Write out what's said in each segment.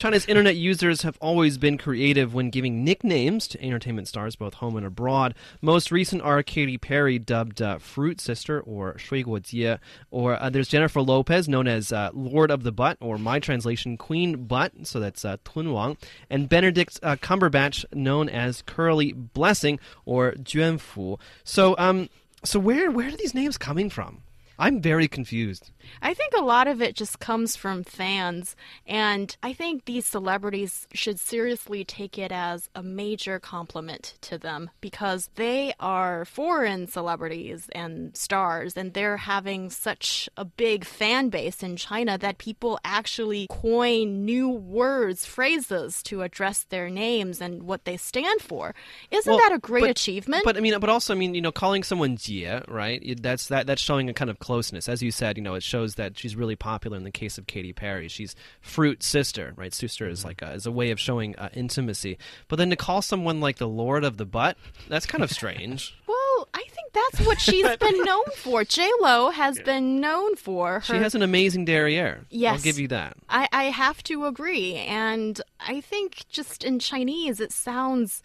China's internet users have always been creative when giving nicknames to entertainment stars both home and abroad. Most recent are Katy Perry, dubbed uh, Fruit Sister or Shui Guo Jie, or uh, there's Jennifer Lopez, known as uh, Lord of the Butt, or my translation, Queen Butt, so that's uh, Tun Wang, and Benedict uh, Cumberbatch, known as Curly Blessing or Juan Fu. So, um, so where where are these names coming from? I'm very confused. I think a lot of it just comes from fans, and I think these celebrities should seriously take it as a major compliment to them because they are foreign celebrities and stars, and they're having such a big fan base in China that people actually coin new words, phrases to address their names and what they stand for. Isn't Well, that a great but- achievement? But I mean, but also, I mean, you know, calling someone Jie, right? That's that that's showing a kind of closeness, as you said. You know, it shows that she's really popular. In the case of Katy Perry, she's fruit sister, right? Sister is like a, is a way of showing uh, intimacy. But then to call someone like the Lord of the Butt, that's kind of strange. Well, I think that's what she's been known for. J Lo has been known for her. she has an amazing derriere. Yes, I'll give you that. I, I have to agree, and I think just in Chinese it sounds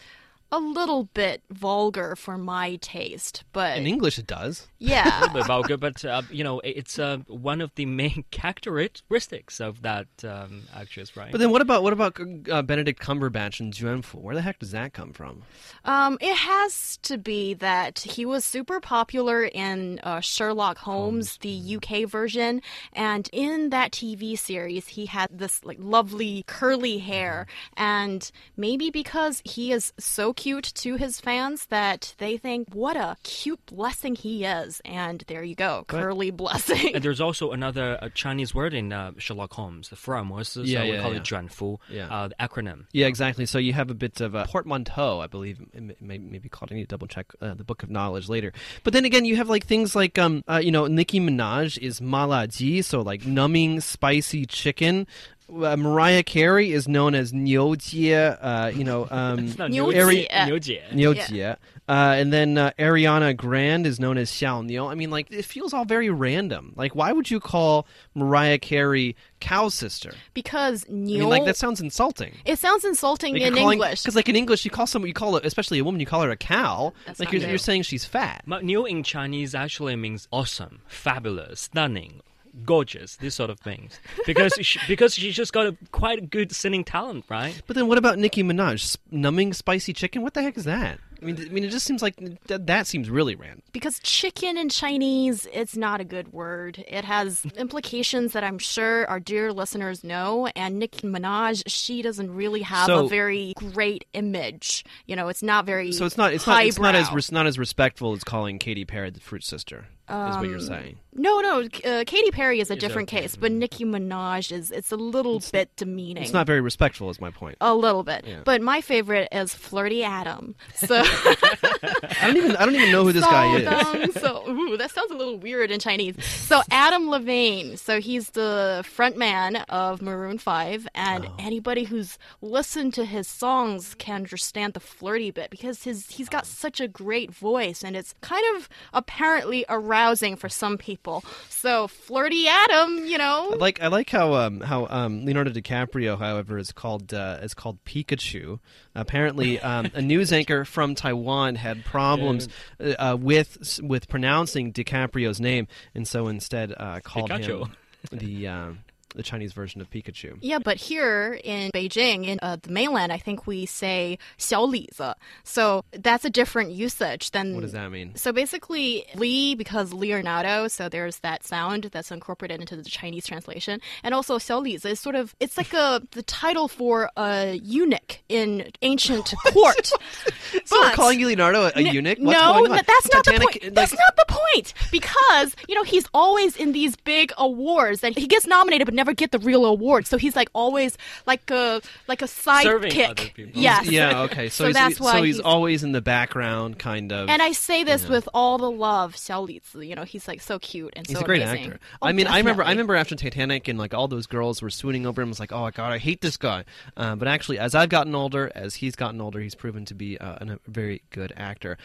a little bit vulgar for my taste, but In English, it does. yeah. A little bit vulgar, but uh, you know, it's uh, one of the main characteristics of that um, actress, right? But then, what about what about uh, Benedict Cumberbatch and Juan Fu? Where the heck does that come from? Um, it has to be that he was super popular in uh, Sherlock Holmes, the UK version, and in that TV series, he had this like lovely curly hair, and maybe because he is so cute cute to his fans that they think, what a cute blessing he is. And there you go, but, curly blessing. And there's also another uh, Chinese word in uh, Sherlock Holmes, the 福尔摩斯, yeah, so yeah, we call yeah. it 卷福, yeah. Uh, the acronym. Yeah, exactly. So you have a bit of a portmanteau, I believe, it may, maybe called. I need to double check uh, the Book of Knowledge later. But then again, you have like things like, um, uh, you know, Nicki Minaj is malaji, so like numbing spicy chicken. Uh, Mariah Carey is known as Niu Jie, uh, you know, um, It's not Niu Niu- Jie. Niu Jie. Niu Yeah. Uh, and then uh, Ariana Grande is known as Xiao Niu. I mean, like, it feels all very random. Like, why would you call Mariah Carey cow sister? because I mean, like, that sounds insulting. it sounds insulting in calling, English. Because like in English, you call someone, you call it, especially a woman, you call her a cow. That's like not you're, you're saying she's fat. But niu in Chinese actually means awesome, fabulous, stunning, gorgeous, these sort of things. Because she, because she just got a quite a good singing talent, right? But then what about Nicki Minaj? Numbing spicy chicken? What the heck is that? I mean, I mean, it just seems like th- that seems really random. Because chicken in Chinese, it's not a good word. It has implications that I'm sure our dear listeners know. And Nicki Minaj, she doesn't really have So- a very great image. You know, it's not very So it's not it's not it's not as highbrow. not as respectful as calling Katy Perry the fruit sister. is what Um, you're saying. No, no. Uh, Katy Perry is a different okay. case, but Nicki Minaj is it's a little bit demeaning. It's not very respectful, is my point. a little bit. Yeah. But my favorite is Flirty Adam. So I don't even I don't even know who this guy is. So ooh, that sounds a little weird in Chinese. So Adam Levine, so he's the front man of Maroon Five, and Oh. anybody who's listened to his songs can understand the flirty bit because his he's got such a great voice, and it's kind of apparently arousing for some people. So flirty Adam, you know, I like I like how um how um Leonardo DiCaprio, however, is called uh, is called Pikachu. Apparently, um, a news anchor from Taiwan had problems uh, uh, with with pronouncing DiCaprio's name, and so instead uh, called Pikachu. him the um, the Chinese version of Pikachu. Yeah, but here in Beijing, in uh, the mainland, I think we say 小李子. So that's a different usage than. What does that mean? So basically, Li because Leonardo, so there's that sound that's incorporated into the Chinese translation, and also 小李子is sort of it's like a the title for a eunuch in ancient court. So we're But- calling you Leonardo a, a N- eunuch? What's no, going on? th- that's not Titanic, the point. like- That's not the point because you know he's always in these big awards and he gets nominated but never never get the real award. So he's like always like a like a sidekick. other people. Yes. Yeah, okay. So, So he's, that's why so he's, he's- always in the background, kind of. And I say this with all the love, Xiao Lizi. You know, he's like so cute and He's so a great amazing. actor. Oh, I mean, I remember, I remember after Titanic, and like all those girls were swooning over him. I was like, oh my god, I hate this guy. Uh, but actually, as I've gotten older, as he's gotten older, he's proven to be uh, an- a very good actor.